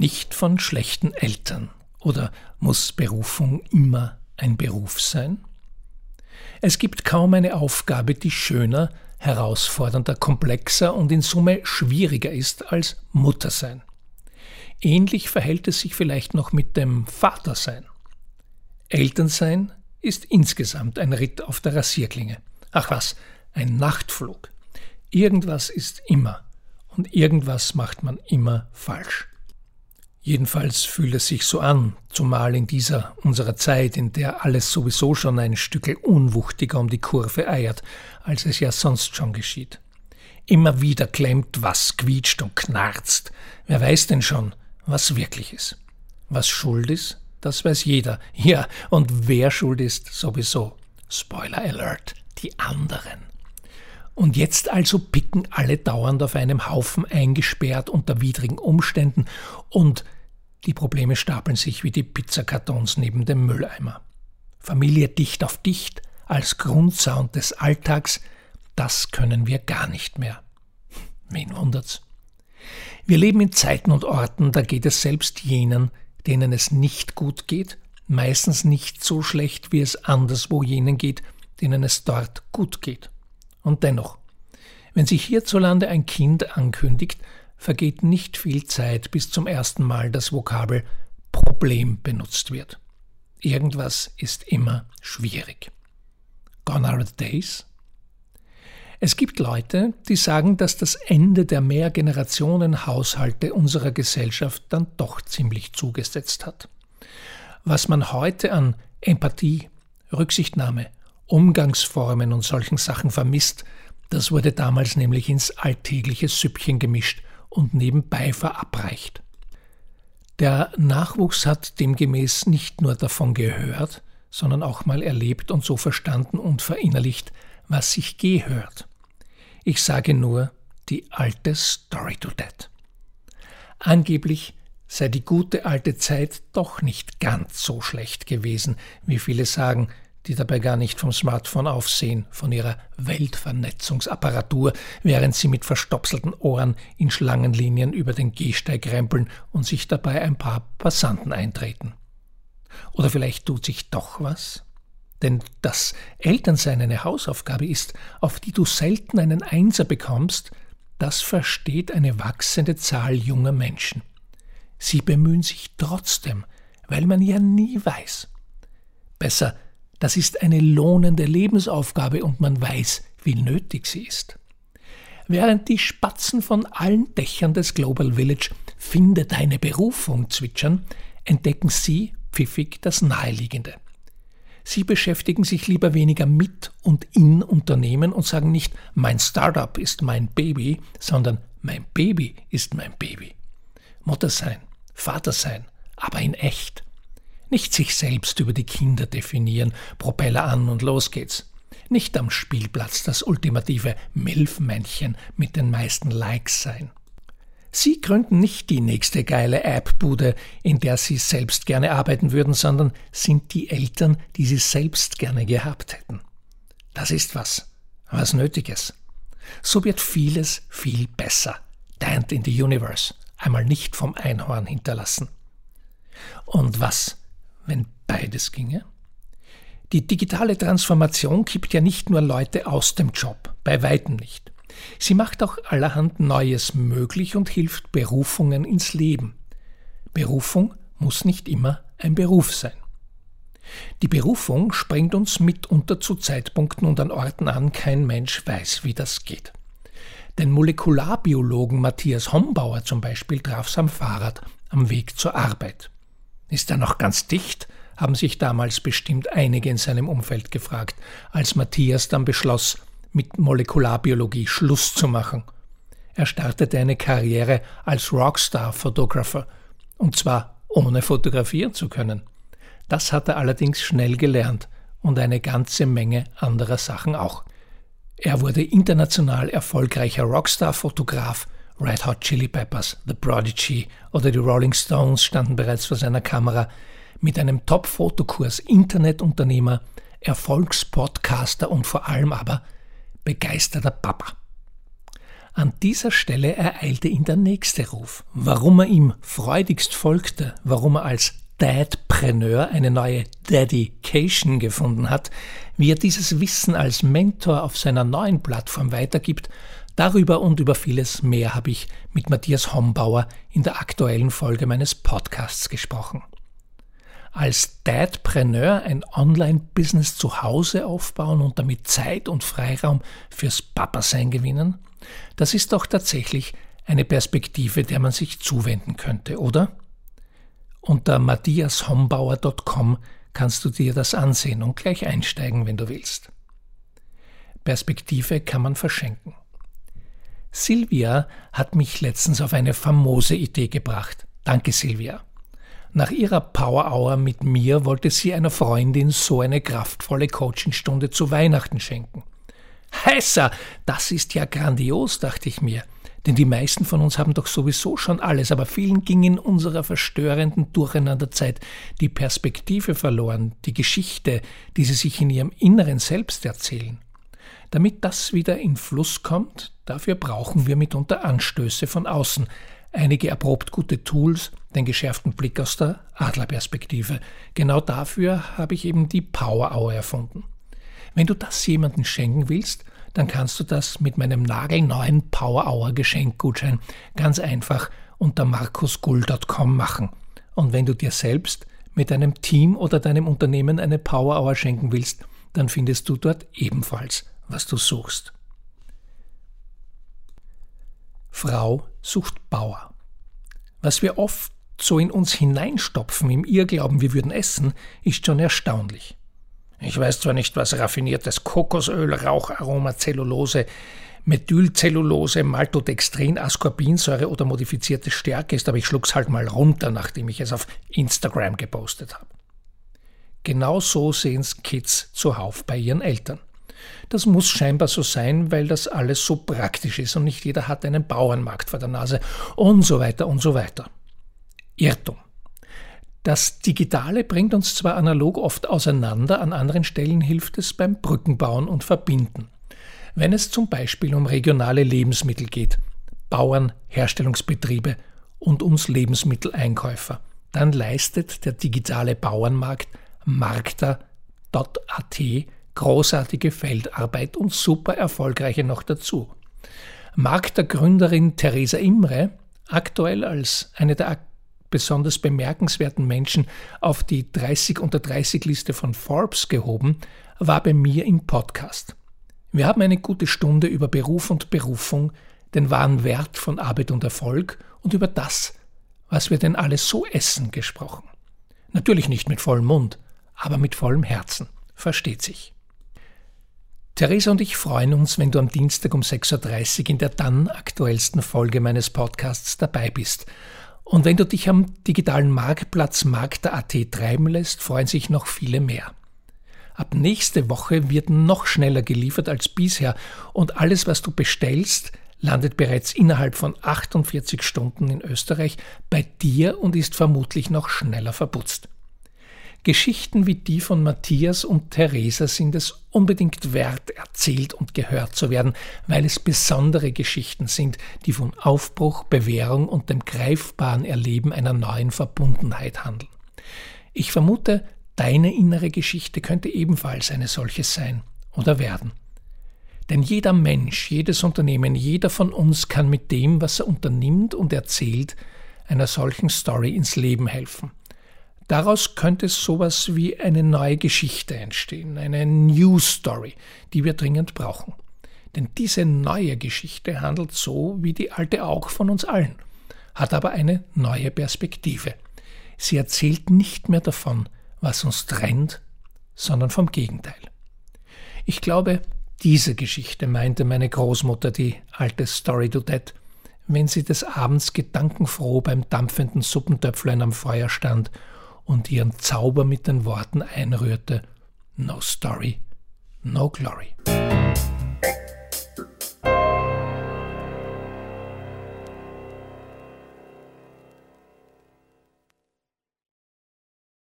nicht von schlechten Eltern. Oder muss Berufung immer ein Beruf sein? Es gibt kaum eine Aufgabe, die schöner, herausfordernder, komplexer und in Summe schwieriger ist als Muttersein. Ähnlich verhält es sich vielleicht noch mit dem Vatersein. Elternsein ist insgesamt ein Ritt auf der Rasierklinge. Ach was, ein Nachtflug. Irgendwas ist immer und irgendwas macht man immer falsch. Jedenfalls fühlt es sich so an, zumal in dieser unserer Zeit, in der alles sowieso schon ein Stückel unwuchtiger um die Kurve eiert, als es ja sonst schon geschieht. Immer wieder klemmt was, quietscht und knarzt. Wer weiß denn schon, was wirklich ist? Was schuld ist, das weiß jeder. Ja, und wer schuld ist, sowieso. Spoiler Alert, die anderen. Und jetzt also picken alle dauernd auf einem Haufen eingesperrt unter widrigen Umständen und die Probleme stapeln sich wie die Pizzakartons neben dem Mülleimer. Familie dicht auf dicht als Grundsound des Alltags, das können wir gar nicht mehr. Wen wundert's? Wir leben in Zeiten und Orten, da geht es selbst jenen, denen es nicht gut geht, meistens nicht so schlecht, wie es anderswo jenen geht, denen es dort gut geht. Und dennoch, wenn sich hierzulande ein Kind ankündigt, vergeht nicht viel Zeit, bis zum ersten Mal das Vokabel Problem benutzt wird. Irgendwas ist immer schwierig. Gone are the days? Es gibt Leute, die sagen, dass das Ende der Mehrgenerationen-Haushalte unserer Gesellschaft dann doch ziemlich zugesetzt hat. Was man heute an Empathie, Rücksichtnahme, Umgangsformen und solchen Sachen vermisst, das wurde damals nämlich ins alltägliche Süppchen gemischt und nebenbei verabreicht. Der Nachwuchs hat demgemäß nicht nur davon gehört, sondern auch mal erlebt und so verstanden und verinnerlicht, was sich gehört. Ich sage nur die alte Story to That. Angeblich sei die gute alte Zeit doch nicht ganz so schlecht gewesen, wie viele sagen, die dabei gar nicht vom Smartphone aufsehen, von ihrer Weltvernetzungsapparatur, während sie mit verstopselten Ohren in Schlangenlinien über den Gehsteig rempeln und sich dabei ein paar Passanten eintreten. Oder vielleicht tut sich doch was? Denn das Elternsein eine Hausaufgabe ist, auf die du selten einen Einser bekommst, das versteht eine wachsende Zahl junger Menschen. Sie bemühen sich trotzdem, weil man ja nie weiß. Besser das ist eine lohnende Lebensaufgabe und man weiß, wie nötig sie ist. Während die Spatzen von allen Dächern des Global Village Finde deine Berufung zwitschern, entdecken sie pfiffig das Naheliegende. Sie beschäftigen sich lieber weniger mit und in Unternehmen und sagen nicht, mein Startup ist mein Baby, sondern mein Baby ist mein Baby. Mutter sein, Vater sein, aber in echt nicht sich selbst über die Kinder definieren, Propeller an und los geht's. Nicht am Spielplatz das ultimative Milfmännchen mit den meisten Likes sein. Sie gründen nicht die nächste geile App-Bude, in der Sie selbst gerne arbeiten würden, sondern sind die Eltern, die Sie selbst gerne gehabt hätten. Das ist was, was Nötiges. So wird vieles viel besser. Dant in the Universe, einmal nicht vom Einhorn hinterlassen. Und was wenn beides ginge? Die digitale Transformation kippt ja nicht nur Leute aus dem Job, bei weitem nicht. Sie macht auch allerhand Neues möglich und hilft Berufungen ins Leben. Berufung muss nicht immer ein Beruf sein. Die Berufung springt uns mitunter zu Zeitpunkten und an Orten an, kein Mensch weiß, wie das geht. Den Molekularbiologen Matthias Hombauer zum Beispiel traf am Fahrrad am Weg zur Arbeit. Ist er noch ganz dicht? haben sich damals bestimmt einige in seinem Umfeld gefragt, als Matthias dann beschloss, mit Molekularbiologie Schluss zu machen. Er startete eine Karriere als Rockstar-Photographer, und zwar ohne fotografieren zu können. Das hat er allerdings schnell gelernt und eine ganze Menge anderer Sachen auch. Er wurde international erfolgreicher Rockstar-Fotograf Red Hot Chili Peppers, The Prodigy oder die Rolling Stones standen bereits vor seiner Kamera, mit einem Top-Fotokurs Internetunternehmer, Erfolgspodcaster und vor allem aber begeisterter Papa. An dieser Stelle ereilte ihn der nächste Ruf. Warum er ihm freudigst folgte, warum er als Dadpreneur eine neue Dedication gefunden hat, wie er dieses Wissen als Mentor auf seiner neuen Plattform weitergibt, darüber und über vieles mehr habe ich mit Matthias Hombauer in der aktuellen Folge meines Podcasts gesprochen. Als Dadpreneur ein Online-Business zu Hause aufbauen und damit Zeit und Freiraum fürs Papa-Sein gewinnen? Das ist doch tatsächlich eine Perspektive, der man sich zuwenden könnte, oder? Unter matthiashombauer.com kannst du dir das ansehen und gleich einsteigen, wenn du willst. Perspektive kann man verschenken. Silvia hat mich letztens auf eine famose Idee gebracht. Danke, Silvia. Nach ihrer Power Hour mit mir wollte sie einer Freundin so eine kraftvolle Coachingstunde zu Weihnachten schenken. Heißer, das ist ja grandios, dachte ich mir. Denn die meisten von uns haben doch sowieso schon alles, aber vielen ging in unserer verstörenden Durcheinanderzeit die Perspektive verloren, die Geschichte, die sie sich in ihrem Inneren selbst erzählen. Damit das wieder in Fluss kommt, dafür brauchen wir mitunter Anstöße von außen, einige erprobt gute Tools, den geschärften Blick aus der Adlerperspektive. Genau dafür habe ich eben die Power Hour erfunden. Wenn du das jemandem schenken willst, dann kannst du das mit meinem nagelneuen Power Hour Geschenkgutschein ganz einfach unter markusgull.com machen. Und wenn du dir selbst mit deinem Team oder deinem Unternehmen eine Power Hour schenken willst, dann findest du dort ebenfalls, was du suchst. Frau sucht Bauer. Was wir oft so in uns hineinstopfen, im Irrglauben, wir würden essen, ist schon erstaunlich. Ich weiß zwar nicht, was raffiniertes Kokosöl, Raucharoma, Zellulose, Methylcellulose, Maltodextrin, Ascorbinsäure oder modifizierte Stärke ist, aber ich schluck's halt mal runter, nachdem ich es auf Instagram gepostet habe. Genau so sehen's Kids zuhauf bei ihren Eltern. Das muss scheinbar so sein, weil das alles so praktisch ist und nicht jeder hat einen Bauernmarkt vor der Nase und so weiter und so weiter. Irrtum. Das Digitale bringt uns zwar analog oft auseinander, an anderen Stellen hilft es beim Brückenbauen und Verbinden. Wenn es zum Beispiel um regionale Lebensmittel geht, Bauern, Herstellungsbetriebe und uns Lebensmitteleinkäufer, dann leistet der digitale Bauernmarkt markter.at großartige Feldarbeit und super erfolgreiche noch dazu. Markter Gründerin Theresa Imre, aktuell als eine der besonders bemerkenswerten Menschen auf die 30 unter 30 Liste von Forbes gehoben, war bei mir im Podcast. Wir haben eine gute Stunde über Beruf und Berufung, den wahren Wert von Arbeit und Erfolg und über das, was wir denn alles so essen, gesprochen. Natürlich nicht mit vollem Mund, aber mit vollem Herzen. Versteht sich. Theresa und ich freuen uns, wenn du am Dienstag um 6.30 Uhr in der dann aktuellsten Folge meines Podcasts dabei bist und wenn du dich am digitalen Marktplatz Markter.at treiben lässt, freuen sich noch viele mehr. Ab nächste Woche wird noch schneller geliefert als bisher und alles, was du bestellst, landet bereits innerhalb von 48 Stunden in Österreich bei dir und ist vermutlich noch schneller verputzt. Geschichten wie die von Matthias und Theresa sind es unbedingt wert, erzählt und gehört zu werden, weil es besondere Geschichten sind, die von Aufbruch, Bewährung und dem greifbaren Erleben einer neuen Verbundenheit handeln. Ich vermute, deine innere Geschichte könnte ebenfalls eine solche sein oder werden. Denn jeder Mensch, jedes Unternehmen, jeder von uns kann mit dem, was er unternimmt und erzählt, einer solchen Story ins Leben helfen. Daraus könnte sowas wie eine neue Geschichte entstehen, eine News Story, die wir dringend brauchen. Denn diese neue Geschichte handelt so wie die alte auch von uns allen, hat aber eine neue Perspektive. Sie erzählt nicht mehr davon, was uns trennt, sondern vom Gegenteil. Ich glaube, diese Geschichte meinte meine Großmutter, die alte Story to Dead, wenn sie des Abends gedankenfroh beim dampfenden Suppentöpflein am Feuer stand und ihren Zauber mit den Worten einrührte No Story, No Glory.